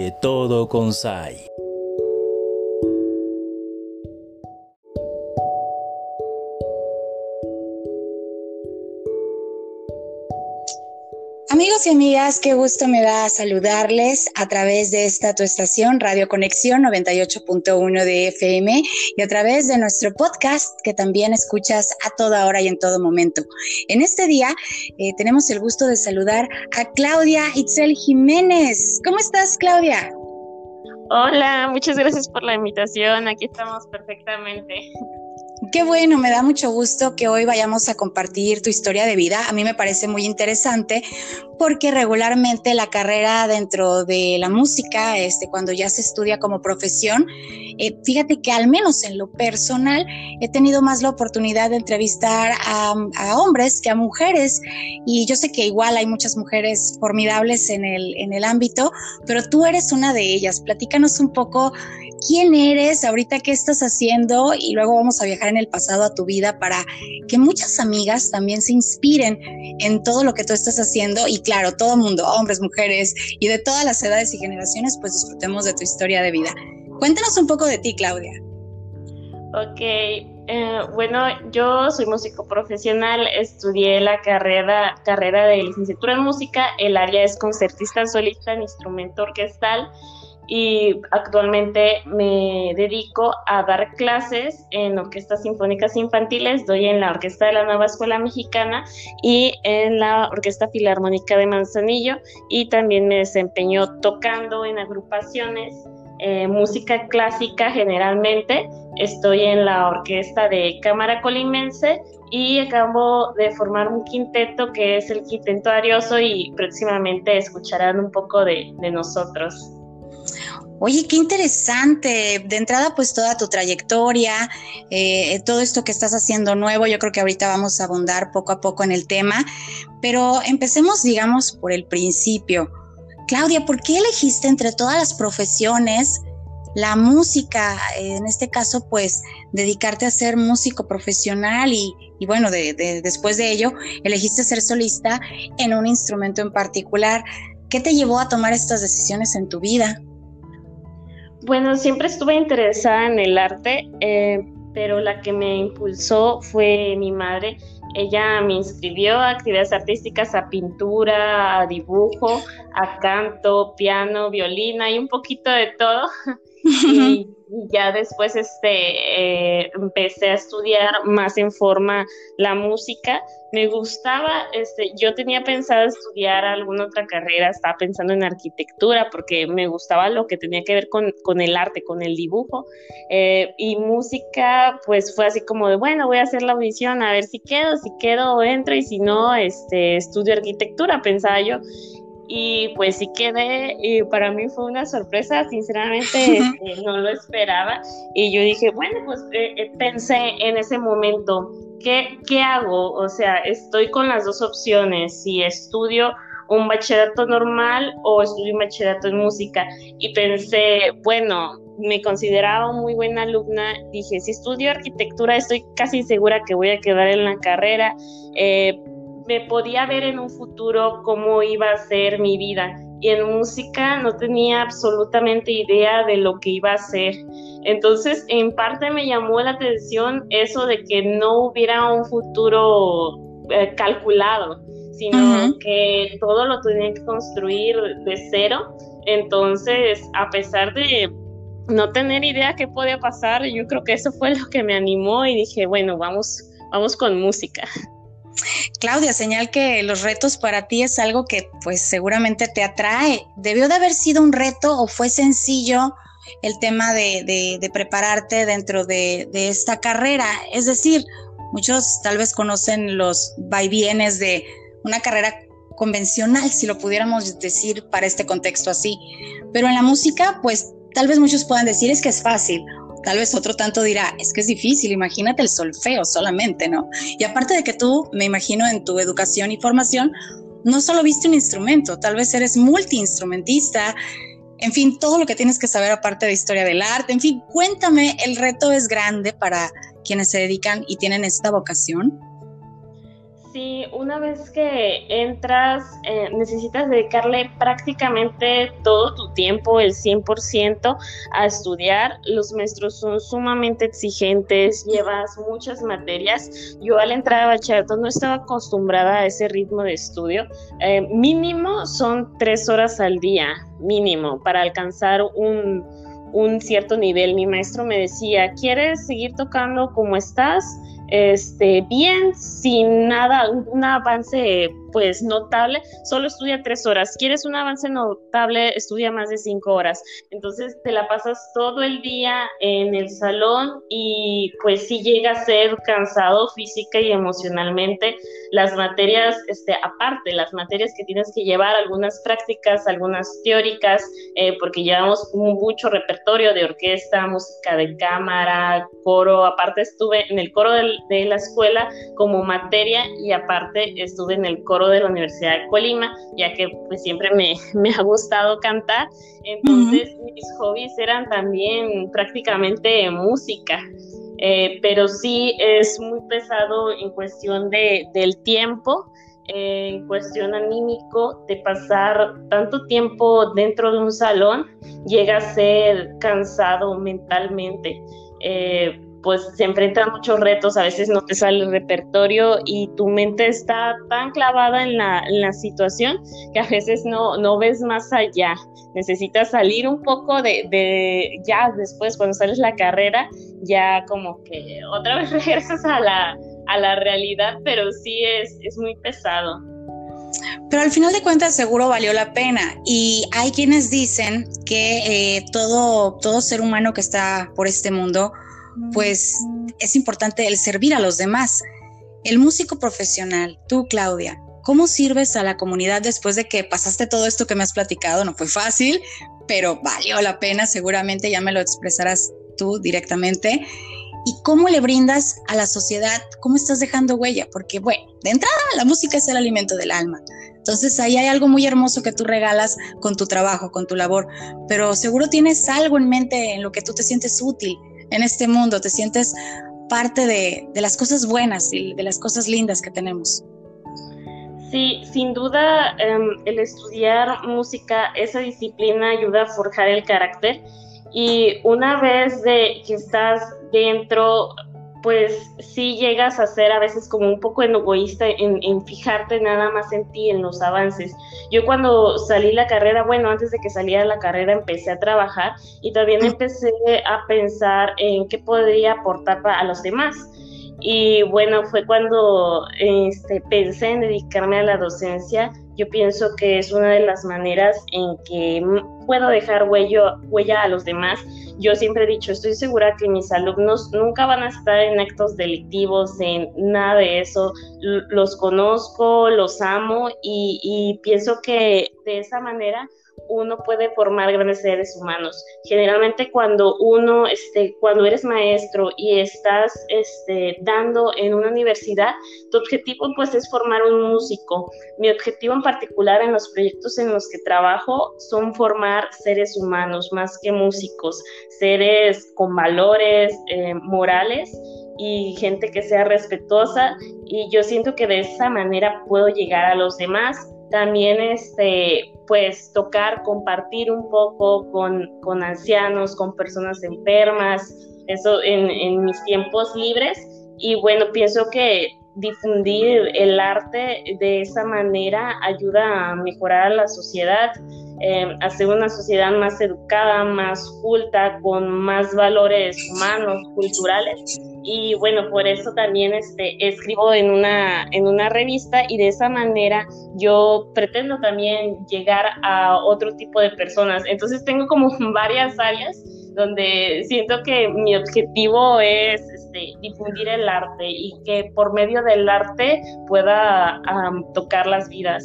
de todo Sai. Amigos amigas, qué gusto me da saludarles a través de esta tu estación Radio Conexión 98.1 de FM y a través de nuestro podcast que también escuchas a toda hora y en todo momento. En este día eh, tenemos el gusto de saludar a Claudia Itzel Jiménez. ¿Cómo estás, Claudia? Hola, muchas gracias por la invitación. Aquí estamos perfectamente. Qué bueno, me da mucho gusto que hoy vayamos a compartir tu historia de vida. A mí me parece muy interesante porque regularmente la carrera dentro de la música, este, cuando ya se estudia como profesión, eh, fíjate que al menos en lo personal he tenido más la oportunidad de entrevistar a, hombres que a mujeres y yo sé que igual hay muchas mujeres formidables en el, en el ámbito, pero tú eres una de ellas. Platícanos un poco quién eres, ahorita qué estás haciendo y luego vamos a viajar en el pasado a tu vida para que muchas amigas también se inspiren en todo lo que tú estás haciendo y claro, todo mundo, hombres, mujeres y de todas las edades y generaciones, pues disfrutemos de tu historia de vida. Cuéntanos un poco de ti, Claudia. Ok, eh, bueno, yo soy músico profesional, estudié la carrera, carrera de licenciatura en música, el área es concertista solista en instrumento orquestal y actualmente me dedico a dar clases en orquestas sinfónicas infantiles, doy en la Orquesta de la Nueva Escuela Mexicana y en la Orquesta Filarmónica de Manzanillo y también me desempeño tocando en agrupaciones. Eh, música clásica generalmente. Estoy en la orquesta de Cámara Colimense y acabo de formar un quinteto que es el Quinteto Arioso y próximamente escucharán un poco de, de nosotros. Oye, qué interesante. De entrada, pues toda tu trayectoria, eh, todo esto que estás haciendo nuevo, yo creo que ahorita vamos a abundar poco a poco en el tema, pero empecemos, digamos, por el principio. Claudia, ¿por qué elegiste entre todas las profesiones la música? En este caso, pues dedicarte a ser músico profesional y, bueno, después de ello, elegiste ser solista en un instrumento en particular. ¿Qué te llevó a tomar estas decisiones en tu vida? Bueno, siempre estuve interesada en el arte, eh, pero la que me impulsó fue mi madre. Ella me inscribió a actividades artísticas, a pintura, a dibujo, a canto, piano, violina y un poquito de todo. y ya después este, eh, empecé a estudiar más en forma la música. Me gustaba, este, yo tenía pensado estudiar alguna otra carrera, estaba pensando en arquitectura porque me gustaba lo que tenía que ver con, el arte, con el dibujo. Eh, y música, pues fue así como de, bueno, voy a hacer la audición a ver si quedo, si quedo entro y si no, este, estudio arquitectura, pensaba yo y pues sí quedé y para mí fue una sorpresa, sinceramente este, no lo esperaba y yo dije, bueno, pues eh, eh, pensé en ese momento, ¿qué, ¿qué hago? O sea, estoy con las dos opciones, si estudio un bachillerato normal o estudio un bachillerato en música y pensé, bueno, me consideraba muy buena alumna, dije, si estudio arquitectura estoy casi segura que voy a quedar en la carrera, eh, me podía ver en un futuro cómo iba a ser mi vida. Y en música no tenía absolutamente idea de lo que iba a ser. Entonces, en parte me llamó la atención eso de que no hubiera un futuro eh, calculado, sino que todo lo tenía que construir de cero. Entonces, a pesar de no tener idea qué podía pasar, yo creo que eso fue lo que me animó y dije, bueno, vamos, vamos con música. Claudia, señal que los retos para ti es algo que pues seguramente te atrae. ¿Debió de haber sido un reto o fue sencillo el tema de, prepararte dentro de, esta carrera? Es decir, muchos tal vez conocen los vaivienes de una carrera convencional, si lo pudiéramos decir para este contexto así. Pero en la música, pues tal vez muchos puedan decir es que es fácil Tal vez otro tanto dirá, es que es difícil, imagínate el solfeo solamente, ¿no? Y aparte de que tú, me imagino, en tu educación y formación, no solo viste un instrumento, tal vez eres multiinstrumentista, en fin, todo lo que tienes que saber aparte de historia del arte, en fin, cuéntame, el reto es grande para quienes se dedican y tienen esta vocación. Sí, una vez que entras, eh, necesitas dedicarle prácticamente todo tu tiempo, el 100%, a estudiar. Los maestros son sumamente exigentes, llevas muchas materias. Yo al entrar a bachillerato no estaba acostumbrada a ese ritmo de estudio. Eh, mínimo son tres horas al día, mínimo, para alcanzar un, un cierto nivel. Mi maestro me decía, ¿quieres seguir tocando como estás? Este, bien, sin nada, un avance pues notable, solo estudia tres horas. ¿Quieres un avance notable? Estudia más de cinco horas. Entonces te la pasas todo el día en el salón y pues sí llega a ser cansado física y emocionalmente. Las materias, este, aparte, las materias que tienes que llevar, algunas prácticas, algunas teóricas, eh, porque llevamos mucho repertorio de orquesta, música de cámara, coro. Aparte estuve en el coro de la escuela como materia y aparte estuve en el coro de la Universidad de Colima, ya que pues siempre me, ha gustado cantar. Entonces mis hobbies eran también prácticamente música. Eh, pero sí es muy pesado en cuestión de, del tiempo, en cuestión anímico, de pasar tanto tiempo dentro de un salón, llega a ser cansado mentalmente. Eh, pues se enfrentan muchos retos, a veces no te sale el repertorio y tu mente está tan clavada en la, situación que a veces no, no ves más allá. Necesitas salir un poco de, de, ya después, cuando sales la carrera, ya como que otra vez regresas a la, a la realidad, pero sí es, es muy pesado. Pero al final de cuentas seguro valió la pena y hay quienes dicen que eh, todo, todo ser humano que está por este mundo pues es importante el servir a los demás. El músico profesional, tú Claudia, ¿cómo sirves a la comunidad después de que pasaste todo esto que me has platicado? No fue fácil, pero valió la pena, seguramente ya me lo expresarás tú directamente. ¿Y cómo le brindas a la sociedad? ¿Cómo estás dejando huella? Porque, bueno, de entrada la música es el alimento del alma. Entonces ahí hay algo muy hermoso que tú regalas con tu trabajo, con tu labor, pero seguro tienes algo en mente en lo que tú te sientes útil en este mundo, te sientes parte de, las cosas buenas y de las cosas lindas que tenemos. Sí, sin duda em, el estudiar música, esa disciplina ayuda a forjar el carácter y una vez de que estás dentro, pues sí llegas a ser a veces como un poco egoísta en, fijarte nada más en ti, en los avances. Yo cuando salí la carrera, bueno, antes de que saliera la carrera empecé a trabajar y también empecé a pensar en qué podría aportar a los demás. Y bueno, fue cuando este, pensé en dedicarme a la docencia. Yo pienso que es una de las maneras en que puedo dejar huella a los demás yo siempre he dicho, estoy segura que mis alumnos nunca van a estar en actos delictivos, en nada de eso. Los conozco, los amo y, pienso que de esa manera uno puede formar grandes seres humanos. Generalmente cuando uno, este, cuando eres maestro y estás este, dando en una universidad, tu objetivo pues es formar un músico. Mi objetivo en particular en los proyectos en los que trabajo son formar seres humanos más que músicos, seres con valores eh, morales y gente que sea respetuosa. Y yo siento que de esa manera puedo llegar a los demás. También este, pues tocar, compartir un poco con, con ancianos, con personas enfermas, eso en, en, mis tiempos libres. Y bueno, pienso que difundir el arte de esa manera ayuda a mejorar la sociedad, eh, hacer una sociedad más educada, más culta, con más valores humanos, culturales y bueno, por eso también este, escribo en una, en una revista y de esa manera yo pretendo también llegar a otro tipo de personas. Entonces tengo como varias áreas donde siento que mi objetivo es este, difundir el arte y que por medio del arte pueda tocar las vidas.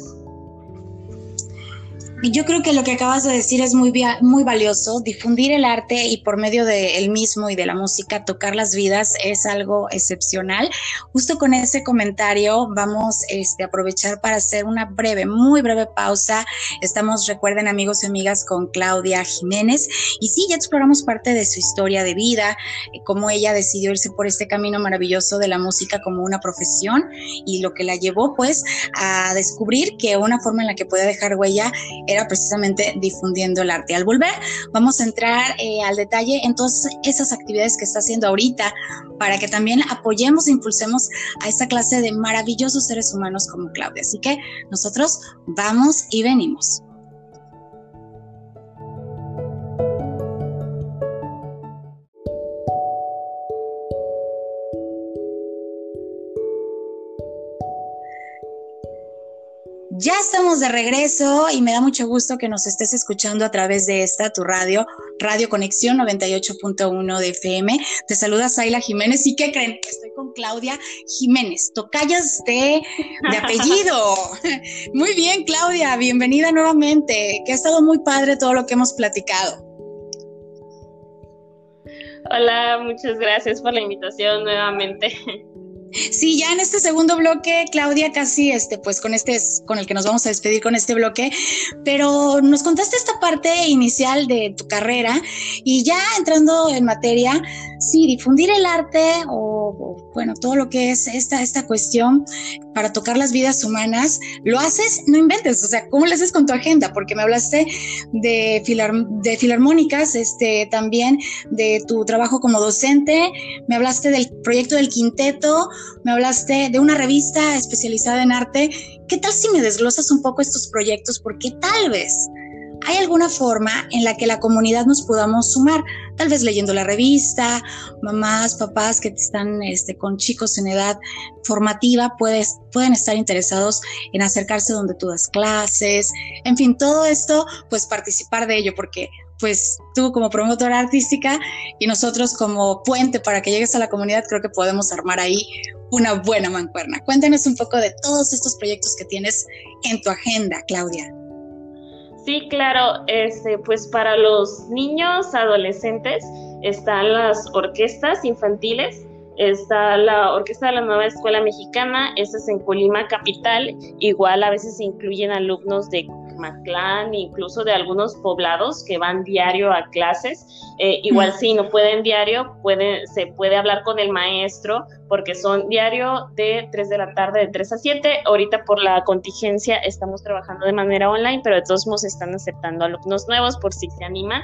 Yo creo que lo que acabas de decir es muy, muy valioso. Difundir el arte y por medio del mismo y de la música tocar las vidas es algo excepcional. Justo con ese comentario vamos este, a aprovechar para hacer una breve, muy breve pausa. Estamos, recuerden amigos y amigas, con Claudia Jiménez. Y sí, ya exploramos parte de su historia de vida, eh, cómo ella decidió irse por este camino maravilloso de la música como una profesión y lo que la llevó pues a descubrir que una forma en la que puede dejar huella era precisamente difundiendo el arte. Al volver, vamos a entrar eh, al detalle en todas esas actividades que está haciendo ahorita para que también apoyemos e impulsemos a esta clase de maravillosos seres humanos como Claudia. Así que nosotros vamos y venimos. Ya estamos de regreso y me da mucho gusto que nos estés escuchando a través de esta, tu radio, Radio Conexión 98.1 de FM. Te saluda Zaila Jiménez y ¿qué creen? Estoy con Claudia Jiménez, tocayas de, de apellido. Muy bien, Claudia, bienvenida nuevamente, que ha estado muy padre todo lo que hemos platicado. Hola, muchas gracias por la invitación nuevamente. Sí, ya en este segundo bloque, Claudia, casi este, pues con este es con el que nos vamos a despedir con este bloque, pero nos contaste esta parte inicial de tu carrera y ya entrando en materia, sí, difundir el arte o, bueno, todo lo que es esta, esta cuestión para tocar las vidas humanas, lo haces, no inventes, o sea, ¿cómo lo haces con tu agenda? Porque me hablaste de, de filarmónicas, este, también de tu trabajo como docente, me hablaste del proyecto del quinteto, me hablaste de una revista especializada en arte. ¿Qué tal si me desglosas un poco estos proyectos? Porque tal vez ¿Hay alguna forma en la que la comunidad nos podamos sumar? Tal vez leyendo la revista, mamás, papás que están este, con chicos en edad formativa pueden estar interesados en acercarse donde tú das clases, en fin, todo esto, pues participar de ello, porque pues tú como promotora artística y nosotros como puente para que llegues a la comunidad, creo que podemos armar ahí una buena mancuerna. Cuéntanos un poco de todos estos proyectos que tienes en tu agenda, Claudia. Sí, claro, este, pues para los niños, adolescentes, están las orquestas infantiles, está la Orquesta de la Nueva Escuela Mexicana, esa es en Colima Capital, igual a veces incluyen alumnos de Maclán, incluso de algunos poblados que van diario a clases. Eh, igual si no pueden diario, puede, se puede hablar con el maestro porque son diario de 3 de la tarde, de 3 a 7. Ahorita por la contingencia estamos trabajando de manera online, pero de todos modos están aceptando alumnos nuevos por si se animan.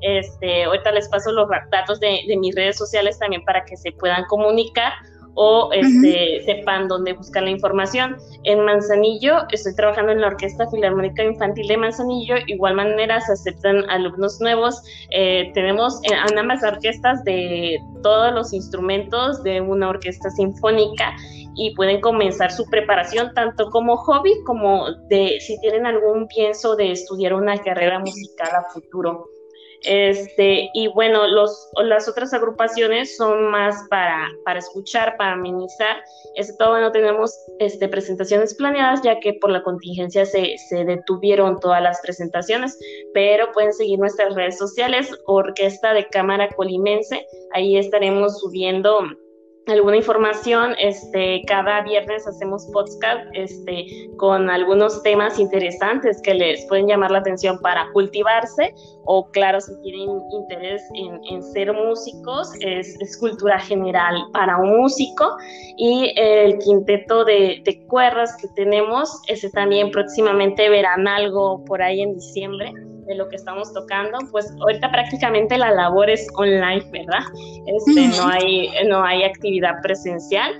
Este, ahorita les paso los datos de, de mis redes sociales también para que se puedan comunicar o este, sepan dónde buscar la información. En Manzanillo, estoy trabajando en la Orquesta Filarmónica Infantil de Manzanillo, igual manera se aceptan alumnos nuevos. Eh, tenemos en ambas orquestas de todos los instrumentos de una orquesta sinfónica y pueden comenzar su preparación tanto como hobby como de si tienen algún pienso de estudiar una carrera musical a futuro. Este, y bueno, los, las otras agrupaciones son más para, para escuchar, para amenizar. Este, todavía no tenemos este, presentaciones planeadas, ya que por la contingencia se, se detuvieron todas las presentaciones, pero pueden seguir nuestras redes sociales, Orquesta de Cámara Colimense. Ahí estaremos subiendo alguna información. Este, cada viernes hacemos podcast este, con algunos temas interesantes que les pueden llamar la atención para cultivarse o claro, si tienen interés en, ser músicos, es, cultura general para un músico y el quinteto de, de cuerdas que tenemos, ese también próximamente verán algo por ahí en diciembre de lo que estamos tocando, pues ahorita prácticamente la labor es online, ¿verdad? Este, no, hay, no hay actividad presencial.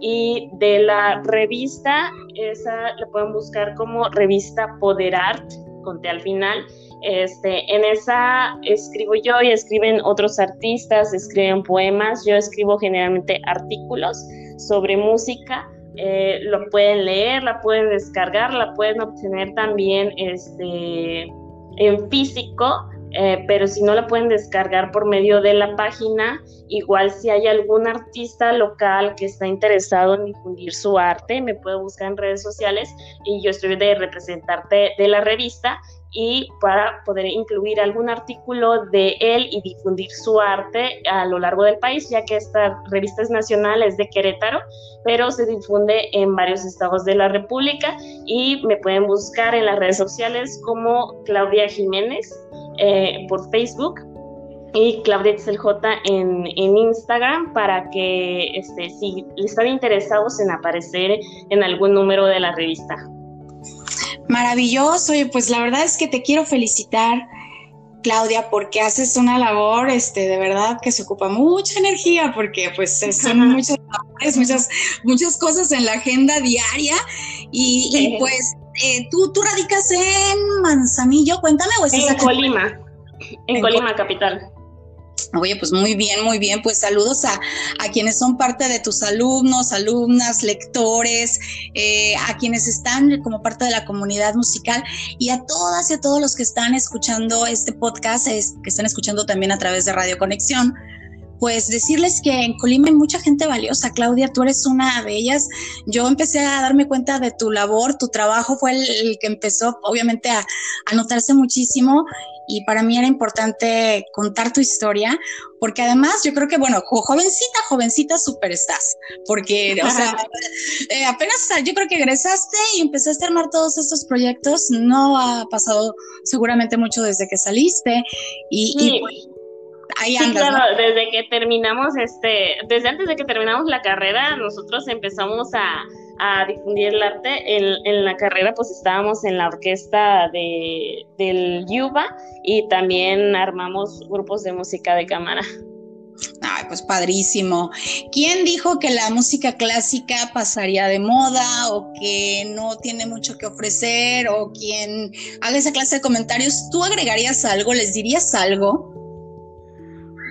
Y de la revista, esa la pueden buscar como revista Poder Art, conté al final. Este, en esa escribo yo y escriben otros artistas, escriben poemas. Yo escribo generalmente artículos sobre música. Eh, lo pueden leer, la pueden descargar, la pueden obtener también este, en físico, eh, pero si no la pueden descargar por medio de la página, igual si hay algún artista local que está interesado en difundir su arte, me puede buscar en redes sociales y yo estoy de representarte de la revista y para poder incluir algún artículo de él y difundir su arte a lo largo del país, ya que esta revista es nacional, es de Querétaro, pero se difunde en varios estados de la República y me pueden buscar en las redes sociales como Claudia Jiménez eh, por Facebook y Claudia Excel J en, en, Instagram para que este, si están interesados en aparecer en algún número de la revista. Maravilloso, y pues la verdad es que te quiero felicitar, Claudia, porque haces una labor, este, de verdad que se ocupa mucha energía, porque pues son muchas muchas, muchas cosas en la agenda diaria, y, pues eh, ¿tú, tú radicas en Manzanillo, cuéntame, o estás en Colima, en, Colima, capital. Oye, pues muy bien, muy bien. Pues saludos a, quienes son parte de tus alumnos, alumnas, lectores, eh, a quienes están como parte de la comunidad musical y a todas y a todos los que están escuchando este podcast, que están escuchando también a través de Radio Conexión. Pues decirles que en Colima hay mucha gente valiosa. Claudia, tú eres una de ellas. Yo empecé a darme cuenta de tu labor, tu trabajo fue el, que empezó obviamente a, a notarse muchísimo y para mí era importante contar tu historia, porque además yo creo que, bueno, jovencita, jovencita súper estás, porque, o sea, eh, apenas yo creo que egresaste y empezaste a armar todos estos proyectos, no ha pasado seguramente mucho desde que saliste y, pues, ahí andas. Sí, claro, desde que terminamos, este, desde antes de que terminamos la carrera, nosotros empezamos a a difundir el arte. En, en, la carrera pues estábamos en la orquesta de, del Yuba y también armamos grupos de música de cámara. Ay, pues padrísimo. ¿Quién dijo que la música clásica pasaría de moda o que no tiene mucho que ofrecer o quien haga esa clase de comentarios? ¿Tú agregarías algo? ¿Les dirías algo?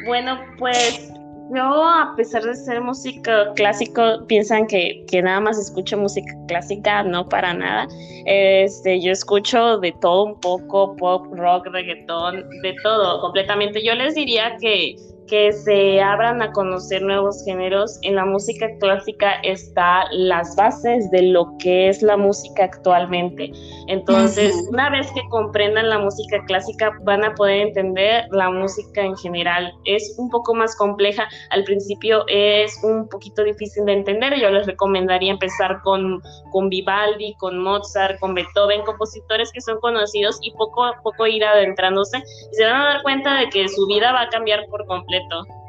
Bueno, pues yo, a pesar de ser música clásico, piensan que, que, nada más escucho música clásica, no para nada. Este, yo escucho de todo un poco, pop, rock, reggaetón, de todo, completamente. Yo les diría que que se abran a conocer nuevos géneros. En la música clásica está las bases de lo que es la música actualmente. Entonces, una vez que comprendan la música clásica, van a poder entender la música en general. Es un poco más compleja. Al principio es un poquito difícil de entender. Yo les recomendaría empezar con, con Vivaldi, con Mozart, con Beethoven, compositores que son conocidos y poco a poco ir adentrándose. Y se van a dar cuenta de que su vida va a cambiar por completo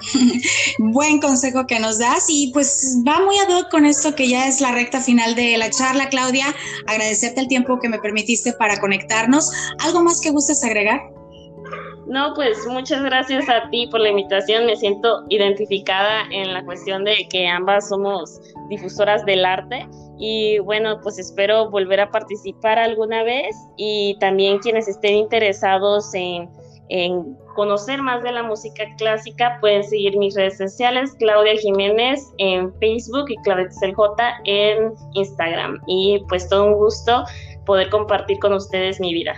Buen consejo que nos das y pues va muy ad hoc con esto que ya es la recta final de la charla, Claudia. Agradecerte el tiempo que me permitiste para conectarnos. ¿Algo más que gustes agregar? No, pues muchas gracias a ti por la invitación. Me siento identificada en la cuestión de que ambas somos difusoras del arte y bueno, pues espero volver a participar alguna vez y también quienes estén interesados en en conocer más de la música clásica, pueden seguir mis redes sociales, Claudia Jiménez en Facebook y Claudia J en Instagram. Y pues todo un gusto poder compartir con ustedes mi vida.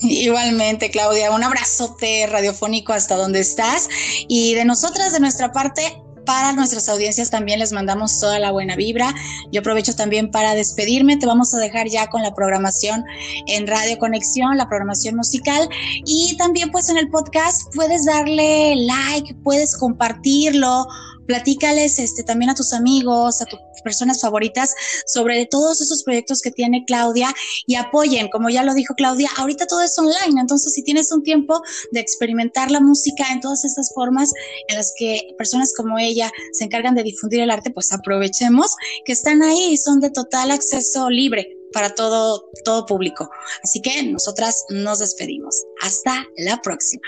Igualmente, Claudia, un abrazote radiofónico hasta donde estás. Y de nosotras, de nuestra parte, para nuestras audiencias también les mandamos toda la buena vibra. Yo aprovecho también para despedirme. Te vamos a dejar ya con la programación en Radio Conexión, la programación musical. Y también pues en el podcast puedes darle like, puedes compartirlo platícales este, también a tus amigos, a tus personas favoritas sobre todos esos proyectos que tiene Claudia y apoyen, como ya lo dijo Claudia, ahorita todo es online, entonces si tienes un tiempo de experimentar la música en todas estas formas en las que personas como ella se encargan de difundir el arte, pues aprovechemos que están ahí y son de total acceso libre para todo, todo público. Así que nosotras nos despedimos. Hasta la próxima.